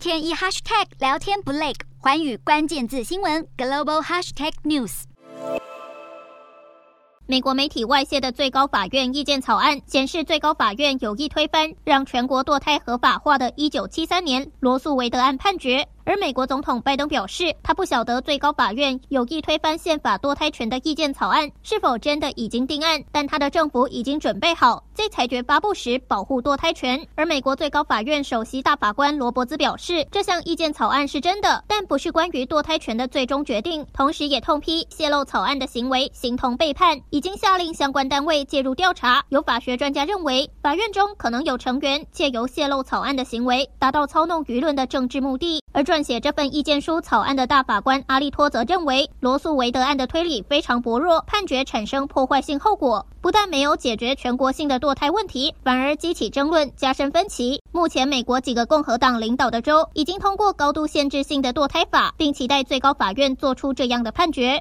天一 hashtag 聊天不累，环宇关键字新闻 global hashtag news。美国媒体外泄的最高法院意见草案显示，最高法院有意推翻让全国堕胎合法化的1973年罗素韦德案判决。而美国总统拜登表示，他不晓得最高法院有意推翻宪法堕胎权的意见草案是否真的已经定案，但他的政府已经准备好在裁决发布时保护堕胎权。而美国最高法院首席大法官罗伯兹表示，这项意见草案是真的，但不是关于堕胎权的最终决定。同时也痛批泄露草案的行为形同背叛，已经下令相关单位介入调查。有法学专家认为，法院中可能有成员借由泄露草案的行为，达到操弄舆论的政治目的。而撰写这份意见书草案的大法官阿利托则认为，罗诉韦德案的推理非常薄弱，判决产生破坏性后果，不但没有解决全国性的堕胎问题，反而激起争论，加深分歧。目前，美国几个共和党领导的州已经通过高度限制性的堕胎法，并期待最高法院做出这样的判决。